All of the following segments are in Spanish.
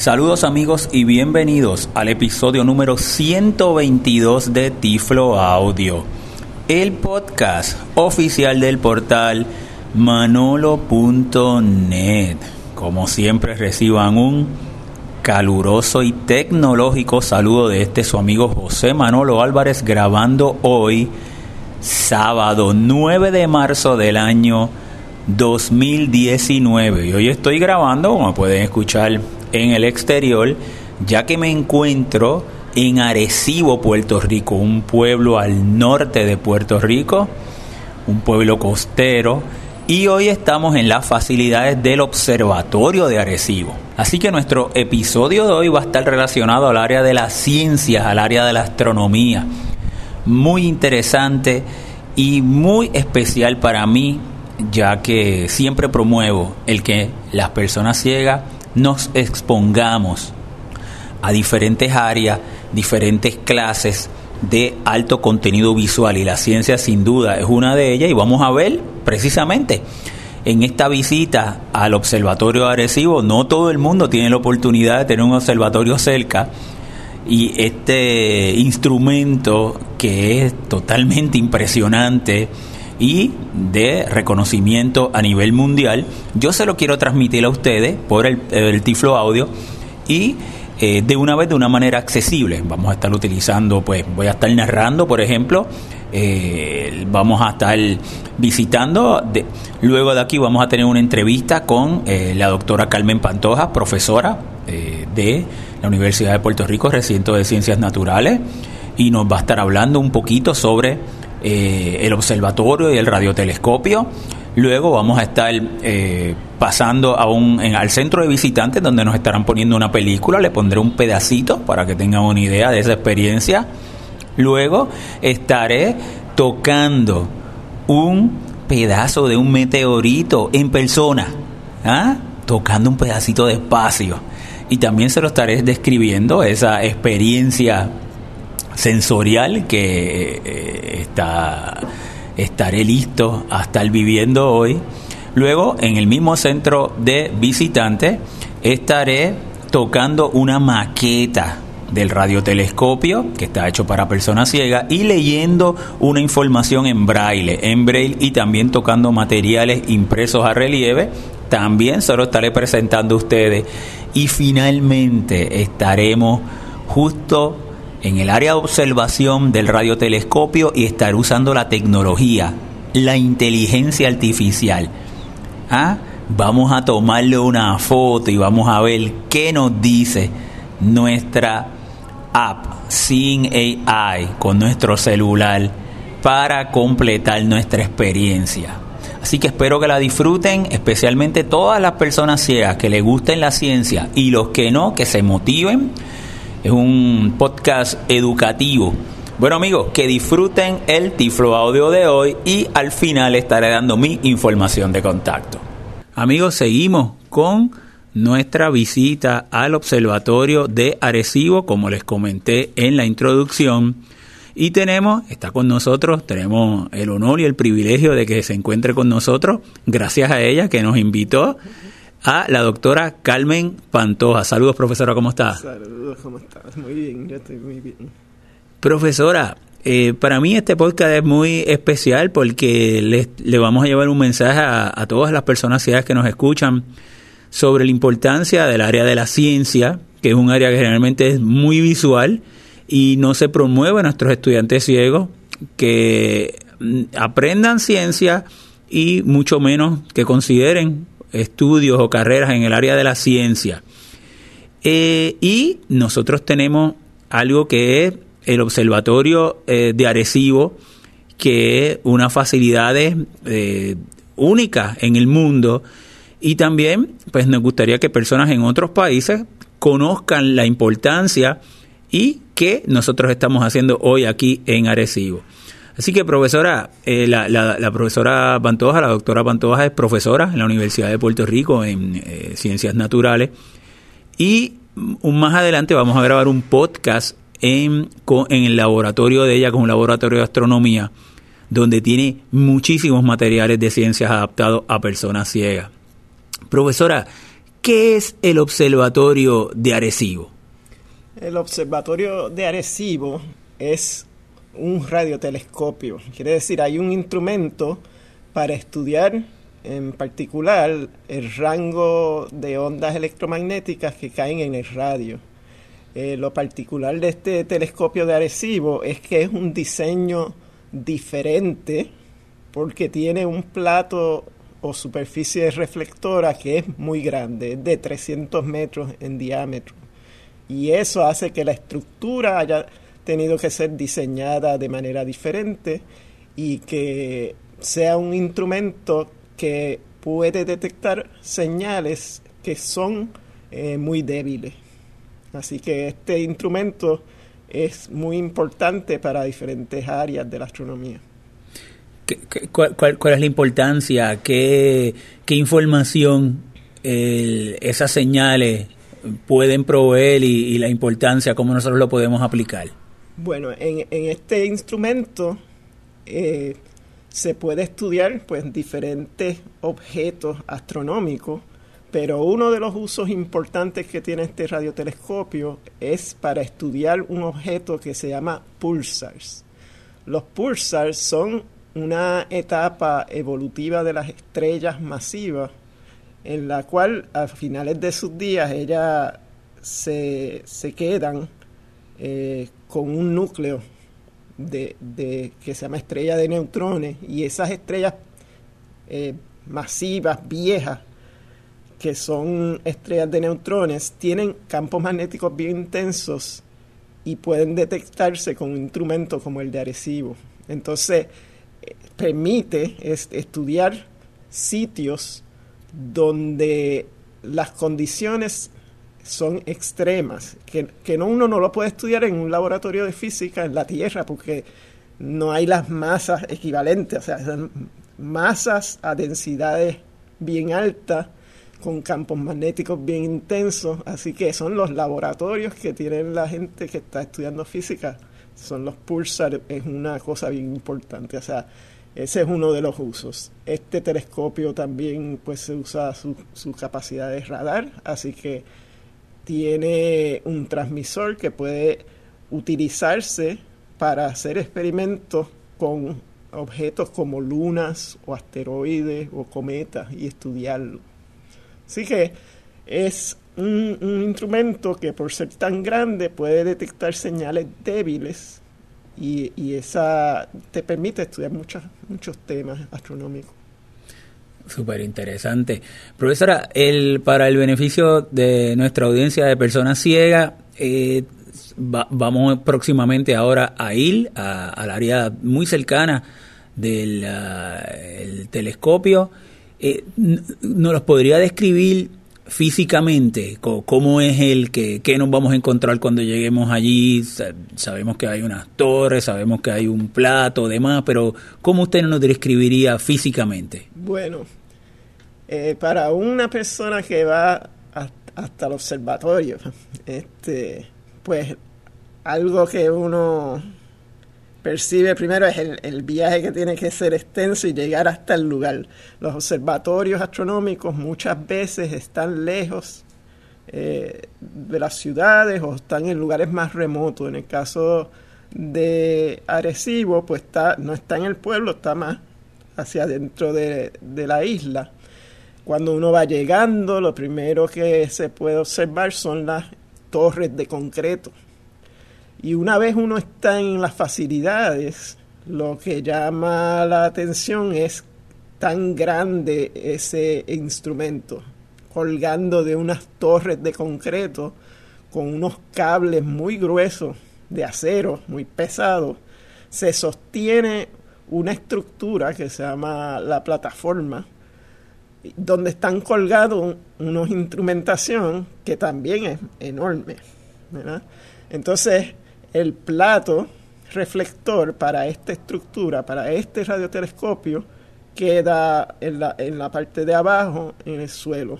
Saludos amigos y bienvenidos al episodio número 122 de Tiflo Audio, el podcast oficial del portal manolo.net. Como siempre reciban un caluroso y tecnológico saludo de este su amigo José Manolo Álvarez grabando hoy sábado 9 de marzo del año 2019 y hoy estoy grabando como pueden escuchar en el exterior, ya que me encuentro en Arecibo, Puerto Rico, un pueblo al norte de Puerto Rico, un pueblo costero, y hoy estamos en las facilidades del Observatorio de Arecibo. Así que nuestro episodio de hoy va a estar relacionado al área de las ciencias, al área de la astronomía. Muy interesante y muy especial para mí, ya que siempre promuevo el que las personas ciegas nos expongamos a diferentes áreas, diferentes clases de alto contenido visual y la ciencia sin duda es una de ellas y vamos a ver precisamente en esta visita al observatorio Arecibo, no todo el mundo tiene la oportunidad de tener un observatorio cerca y este instrumento que es totalmente impresionante y de reconocimiento a nivel mundial. Yo se lo quiero transmitir a ustedes por el, Tiflo Audio y eh, de una vez de una manera accesible. Vamos a estar utilizando, pues voy a estar narrando, por ejemplo, eh, vamos a estar visitando. luego de aquí vamos a tener una entrevista con eh, la doctora Carmen Pantoja, profesora de la Universidad de Puerto Rico, recinto de Ciencias Naturales, y nos va a estar hablando un poquito sobre eh, el observatorio y el radiotelescopio. Luego vamos a estar eh, pasando al centro de visitantes donde nos estarán poniendo una película. Le pondré un pedacito para que tengan una idea de esa experiencia. Luego estaré tocando un pedazo de un meteorito en persona. ¿ah? Tocando un pedacito de espacio. Y también se lo estaré describiendo, esa experiencia sensorial que eh, está, estaré listo a estar viviendo hoy. Luego, en el mismo centro de visitantes, estaré tocando una maqueta del radiotelescopio que está hecho para personas ciegas y leyendo una información en braille, en braille y también tocando materiales impresos a relieve. También se lo estaré presentando a ustedes y finalmente estaremos justo en el área de observación del radiotelescopio y estar usando la tecnología, la inteligencia artificial. ¿Ah? Vamos a tomarle una foto y vamos a ver qué nos dice nuestra app sin AI con nuestro celular para completar nuestra experiencia. Así que espero que la disfruten, especialmente todas las personas ciegas que les gusten la ciencia y los que no, que se motiven es un podcast educativo. Bueno amigos, que disfruten el Tiflo Audio de hoy y al final estaré dando mi información de contacto. Amigos, seguimos con nuestra visita al Observatorio de Arecibo, como les comenté en la introducción. Y tenemos, está con nosotros, tenemos el honor y el privilegio de que se encuentre con nosotros, gracias a ella que nos invitó a la doctora Carmen Pantoja. Saludos, profesora, ¿cómo está? Saludos, ¿cómo estás? Muy bien, yo estoy muy bien. Profesora, eh, para mí este podcast es muy especial porque le, vamos a llevar un mensaje a, todas las personas ciegas que nos escuchan sobre la importancia del área de la ciencia, que es un área que generalmente es muy visual y no se promueve a nuestros estudiantes ciegos que mm, aprendan ciencia y mucho menos que consideren estudios o carreras en el área de la ciencia. Eh, y nosotros tenemos algo que es el Observatorio eh, de Arecibo, que es una facilidad eh, única en el mundo. Y también, pues nos gustaría que personas en otros países conozcan la importancia y que nosotros estamos haciendo hoy aquí en Arecibo. Así que, profesora, eh, la, profesora Pantoja, la doctora Pantoja es profesora en la Universidad de Puerto Rico en eh, Ciencias Naturales. Y más adelante vamos a grabar un podcast en, en el laboratorio de ella, con un laboratorio de astronomía, donde tiene muchísimos materiales de ciencias adaptados a personas ciegas. Profesora, ¿Qué es el Observatorio de Arecibo? El Observatorio de Arecibo es un radiotelescopio. Quiere decir, hay un instrumento para estudiar en particular el rango de ondas electromagnéticas que caen en el radio. Eh, lo particular de este telescopio de Arecibo es que es un diseño diferente porque tiene un plato o superficie reflectora que es muy grande, es de 300 metros en diámetro. Y eso hace que la estructura haya tenido que ser diseñada de manera diferente y que sea un instrumento que puede detectar señales que son eh, muy débiles. Así que este instrumento es muy importante para diferentes áreas de la astronomía cuál, es la importancia? ¿Qué, información esas señales pueden proveer y, la importancia, cómo nosotros lo podemos aplicar? Bueno, en, este instrumento eh, se puede estudiar pues diferentes objetos astronómicos, pero uno de los usos importantes que tiene este radiotelescopio es para estudiar un objeto que se llama pulsars. Los pulsars son una etapa evolutiva de las estrellas masivas en la cual a finales de sus días ellas se, quedan eh, con un núcleo de, que se llama estrella de neutrones y esas estrellas eh, masivas, viejas, que son estrellas de neutrones, tienen campos magnéticos bien intensos y pueden detectarse con un instrumento como el de Arecibo. Entonces, permite estudiar sitios donde las condiciones son extremas, que, que no, uno no lo puede estudiar en un laboratorio de física en la Tierra porque no hay las masas equivalentes, o sea, son masas a densidades bien altas con campos magnéticos bien intensos, así que son los laboratorios que tienen la gente que está estudiando física son los pulsar, es una cosa bien importante. O sea, ese es uno de los usos. Este telescopio también pues se usa su, su capacidad de radar, así que tiene un transmisor que puede utilizarse para hacer experimentos con objetos como lunas o asteroides o cometas y estudiarlo. Así que es un, instrumento que por ser tan grande puede detectar señales débiles y, y esa te permite estudiar muchos, muchos temas astronómicos. Súper interesante. Profesora, el, para el beneficio de nuestra audiencia de personas ciegas, eh, vamos próximamente ahora a ir al área muy cercana del el telescopio. Eh, ¿Nos los podría describir físicamente, cómo es el que qué nos vamos a encontrar cuando lleguemos allí. Sabemos que hay unas torres, sabemos que hay un plato, demás, pero ¿cómo usted nos describiría físicamente? Bueno, eh, para una persona que va hasta el observatorio, este, pues algo que uno percibe primero es el, viaje que tiene que ser extenso y llegar hasta el lugar. Los observatorios astronómicos muchas veces están lejos eh, de las ciudades o están en lugares más remotos. En el caso de Arecibo, pues está, no está en el pueblo, está más hacia adentro de, de la isla. Cuando uno va llegando, lo primero que se puede observar son las torres de concreto. Y una vez uno está en las facilidades, lo que llama la atención es tan grande ese instrumento, colgando de unas torres de concreto con unos cables muy gruesos de acero, muy pesados, se sostiene una estructura que se llama la plataforma, donde están colgados unos instrumentación que también es enorme. Entonces, el plato reflector para esta estructura, para este radiotelescopio, queda en la, en la parte de abajo, en el suelo.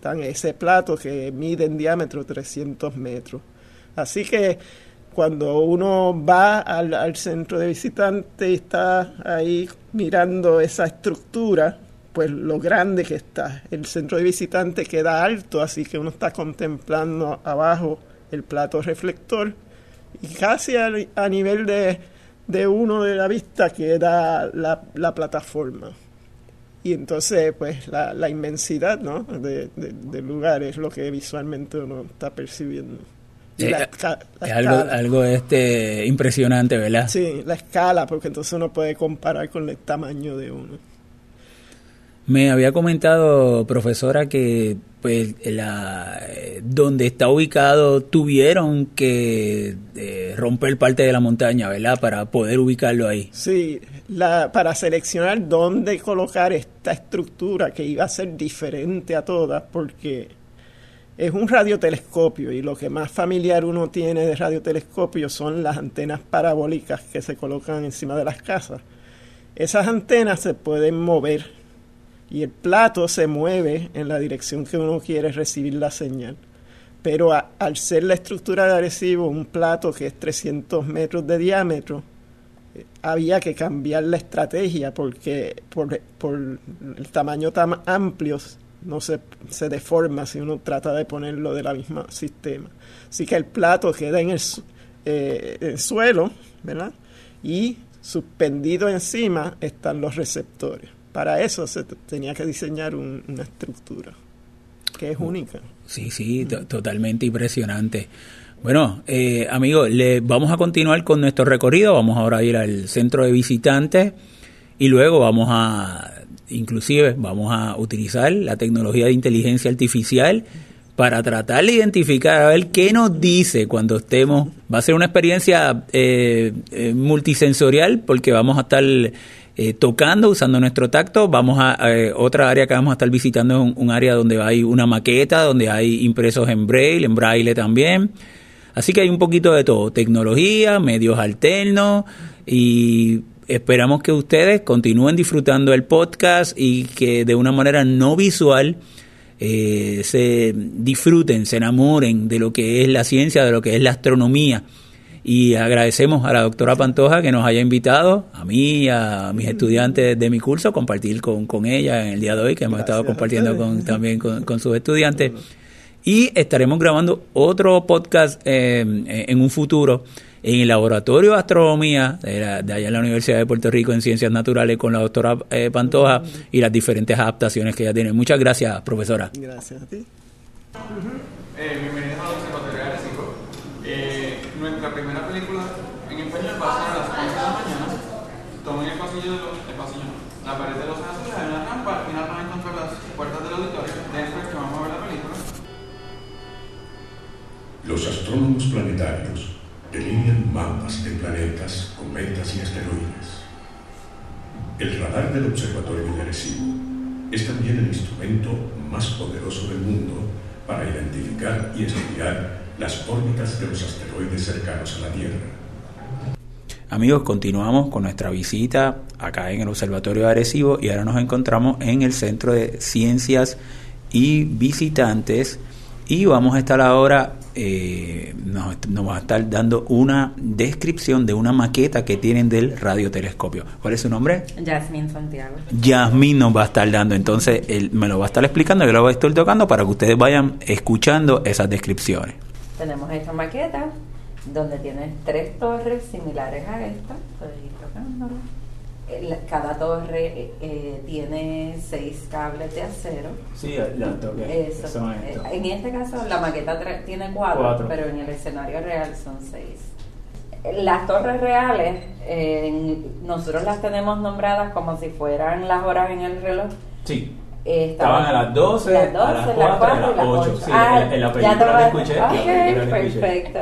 Tan ese plato que mide en diámetro 300 metros. Así que cuando uno va al, al centro de visitantes y está ahí mirando esa estructura, pues lo grande que está. El centro de visitantes queda alto, así que uno está contemplando abajo el plato reflector y casi a, nivel de, de, uno de la vista queda la, la plataforma. Y entonces, pues, la, la inmensidad ¿no? de, del lugar es lo que visualmente uno está percibiendo. Eh, es algo, algo este impresionante, ¿verdad? Sí, la escala, porque entonces uno puede comparar con el tamaño de uno. Me había comentado, profesora, que pues la, donde está ubicado tuvieron que eh, romper parte de la montaña, ¿verdad? Para poder ubicarlo ahí. Sí, la, para seleccionar dónde colocar esta estructura que iba a ser diferente a todas, porque es un radiotelescopio y lo que más familiar uno tiene de radiotelescopio son las antenas parabólicas que se colocan encima de las casas. Esas antenas se pueden mover y el plato se mueve en la dirección que uno quiere recibir la señal. Pero al ser la estructura de adhesivo un plato que es 300 metros de diámetro, eh, había que cambiar la estrategia porque por, por el tamaño tan amplio no se, se, deforma si uno trata de ponerlo de la misma sistema. Así que el plato queda en el, eh, el suelo, ¿verdad? Y suspendido encima están los receptores. Para eso se tenía que diseñar una estructura que es única. Sí, sí, totalmente impresionante. Bueno, eh, amigos, le, vamos a continuar con nuestro recorrido. Vamos ahora a ir al centro de visitantes y luego vamos a, inclusive, vamos a utilizar la tecnología de inteligencia artificial para tratar de identificar, a ver qué nos dice cuando estemos. Va a ser una experiencia eh, eh, multisensorial porque vamos a estar eh, tocando, usando nuestro tacto. Vamos a otra área que vamos a estar visitando, un, un, área donde hay una maqueta, donde hay impresos en braille, en braille también. Así que hay un poquito de todo, tecnología, medios alternos y esperamos que ustedes continúen disfrutando el podcast y que de una manera no visual eh, se disfruten, se enamoren de lo que es la ciencia, de lo que es la astronomía y agradecemos a la doctora Pantoja que nos haya invitado, a mí y a mis estudiantes de mi curso, compartir con, con ella en el día de hoy, que hemos estado compartiendo con, también con, sus estudiantes. Y estaremos grabando otro podcast eh, en un futuro en el laboratorio de astronomía de, allá en la Universidad de Puerto Rico en Ciencias Naturales con la doctora eh, Pantoja y las diferentes adaptaciones que ella tiene. Muchas gracias, profesora. Gracias a ti. Eh, nuestra Los astrónomos planetarios delinean mapas de planetas, cometas y asteroides. El radar del Observatorio de Arecibo es también el instrumento más poderoso del mundo para identificar y estudiar las órbitas de los asteroides cercanos a la Tierra. Amigos, continuamos con nuestra visita acá en el Observatorio de Arecibo y ahora nos encontramos en el Centro de Ciencias y Visitantes y vamos a estar ahora, eh, nos, va a estar dando una descripción de una maqueta que tienen del radiotelescopio. ¿Cuál es su nombre? Yasmín Santiago. Yasmín nos va a estar dando, entonces él me lo va a estar explicando, yo lo voy a estar tocando para que ustedes vayan escuchando esas descripciones. Tenemos esta maqueta donde tiene tres torres similares a esta. Ir tocándola. Cada torre eh, eh, tiene seis cables de acero. Sí, la torre. Eso. Eh, en este caso, la maqueta tiene cuatro, pero en el escenario real son seis. Las torres reales, nosotros las tenemos nombradas como si fueran las horas en el reloj. Sí Estaban a las 12, a las 4, a las 8. Sí, ah, en, la película que escuché. Ok, perfecto.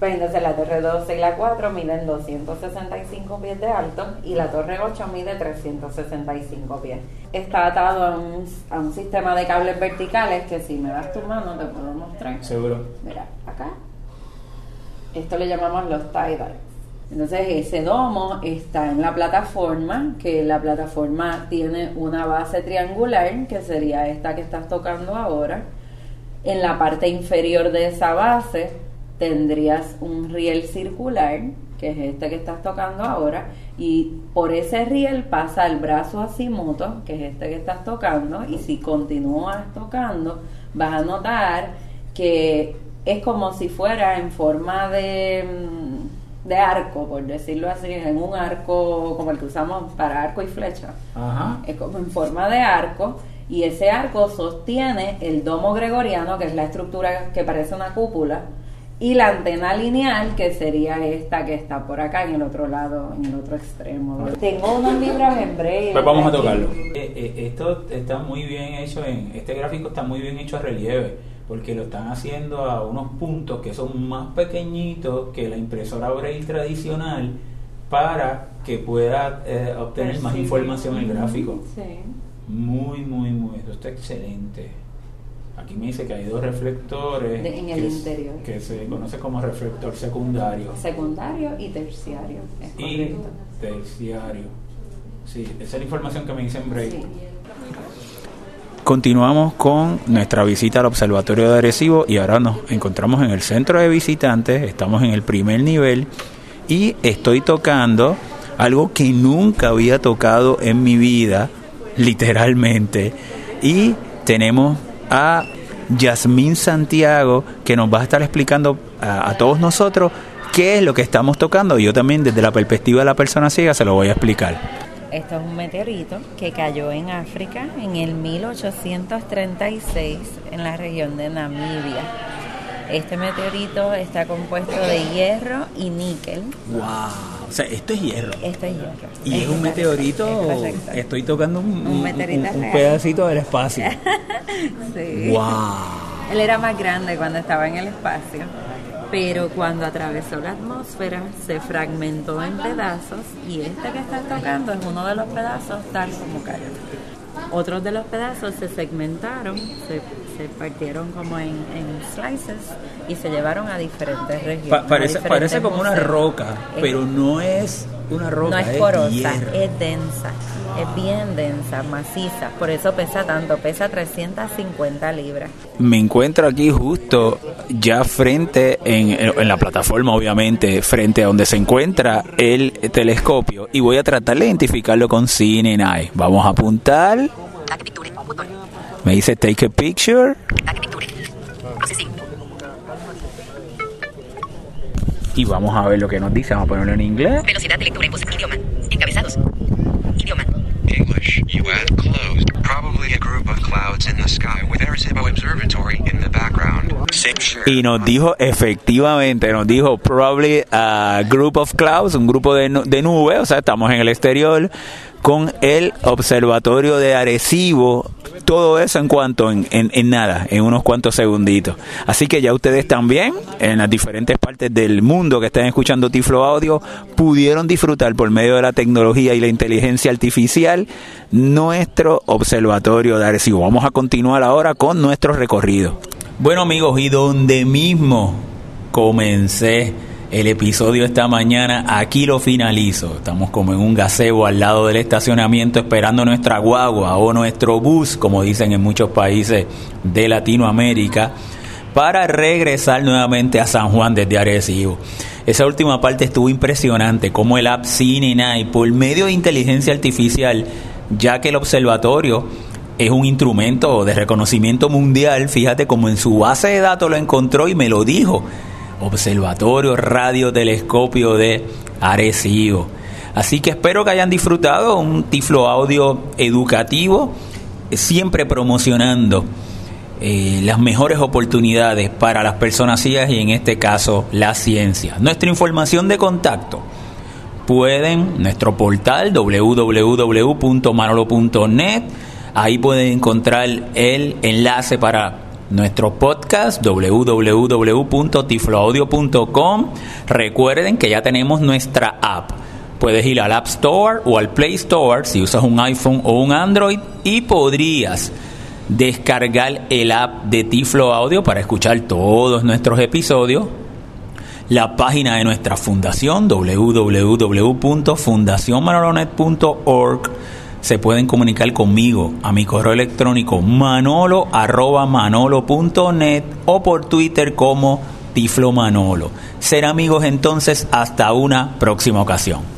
Entonces la torre 12 y la 4 miden 265 pies de alto y la torre 8 mide 365 pies. Está atado a un, a un sistema de cables verticales que si me das tu mano te puedo mostrar. Seguro. Mira, acá. Esto le llamamos los tie entonces ese domo está en la plataforma, que la plataforma tiene una base triangular, que sería esta que estás tocando ahora. En la parte inferior de esa base tendrías un riel circular que es este que estás tocando ahora, y por ese riel pasa el brazo asimoto, que es este que estás tocando, y si continúas tocando, vas a notar que es como si fuera en forma de, mm, de arco, por decirlo así, en un arco como el que usamos para arco y flecha. Es como en forma de arco y ese arco sostiene el domo gregoriano, que es la estructura que parece una cúpula, y la antena lineal, que sería esta que está por acá en el otro lado, en el otro extremo. Tengo unos libros en breve. Pues vamos a tocarlo. Eh, eh, esto está muy bien hecho, en este gráfico está muy bien hecho a relieve, porque lo están haciendo a unos puntos que son más pequeñitos que la impresora Braille tradicional para que pueda eh, obtener más información en el gráfico. Sí. Muy, muy, muy. Esto está excelente. Aquí me dice que hay dos reflectores. en el interior. que se conoce como reflector secundario. Secundario y terciario. Es y terciario. Sí, esa es la información que me dice en break. Continuamos con nuestra visita al Observatorio de Arecibo y ahora nos encontramos en el centro de visitantes, estamos en el primer nivel y estoy tocando algo que nunca había tocado en mi vida, literalmente. Y tenemos a Yasmín Santiago, que nos va a estar explicando a, todos nosotros qué es lo que estamos tocando. Yo también, desde la perspectiva de la persona ciega, se lo voy a explicar. Esto es un meteorito que cayó en África en el 1836 en la región de Namibia. Este meteorito está compuesto de hierro y níquel. ¡Wow! O sea, esto es hierro. Esto es hierro. Y es, un meteorito. estoy tocando un, un, un pedacito del espacio. sí. ¡Wow! Él era más grande cuando estaba en el espacio, pero cuando atravesó la atmósfera se fragmentó en pedazos y este que está tocando es uno de los pedazos tal como cayó. Otros de los pedazos se segmentaron, se se partieron como en, slices y se llevaron a diferentes regiones. parece, parece como una roca, pero no es una roca. No es porosa, es, densa, es bien densa, maciza, por eso pesa tanto, pesa 350 libras. Me encuentro aquí justo ya frente, en, en la plataforma obviamente, frente a donde se encuentra el telescopio y voy a tratar de identificarlo con Cine Vamos a apuntar. Me dice take a picture. Y vamos a ver lo que nos dice. Vamos a ponerlo en inglés. Velocidad de lectura en idioma. Encabezados. Idioma. English. US closed. Probably a group of clouds in the sky with Arecibo Observatory in the background. Y nos dijo, efectivamente, nos dijo probably a group of clouds, un grupo de, de nubes, o sea, estamos en el exterior con el Observatorio de Arecibo. Todo eso en cuanto en, en, nada, en unos cuantos segunditos. Así que ya ustedes también, en las diferentes partes del mundo que están escuchando Tiflo Audio, pudieron disfrutar por medio de la tecnología y la inteligencia artificial nuestro Observatorio de Arecibo. Vamos a continuar ahora con nuestro recorrido. Bueno amigos, y donde mismo comencé el episodio esta mañana. Aquí lo finalizo. Estamos como en un gazebo al lado del estacionamiento esperando nuestra guagua o nuestro bus, como dicen en muchos países de Latinoamérica, para regresar nuevamente a San Juan desde Arecibo. Esa última parte estuvo impresionante, como el app Cine por medio de inteligencia artificial, ya que el observatorio es un instrumento de reconocimiento mundial, fíjate como en su base de datos lo encontró y me lo dijo Observatorio Radiotelescopio de Arecibo. Así que espero que hayan disfrutado un tiflo audio educativo, siempre promocionando eh, las mejores oportunidades para las personas ciegas y en este caso la ciencia. Nuestra información de contacto pueden, nuestro portal www.manolo.net, ahí pueden encontrar el enlace para nuestro podcast www.tifloaudio.com. Recuerden que ya tenemos nuestra app. Puedes ir al App Store o al Play Store si usas un iPhone o un Android y podrías descargar el app de Tiflo Audio para escuchar todos nuestros episodios. La página de nuestra fundación www.fundacionmanolonet.org se pueden comunicar conmigo a mi correo electrónico manolo o por Twitter como Tiflo Manolo. Ser amigos entonces hasta una próxima ocasión.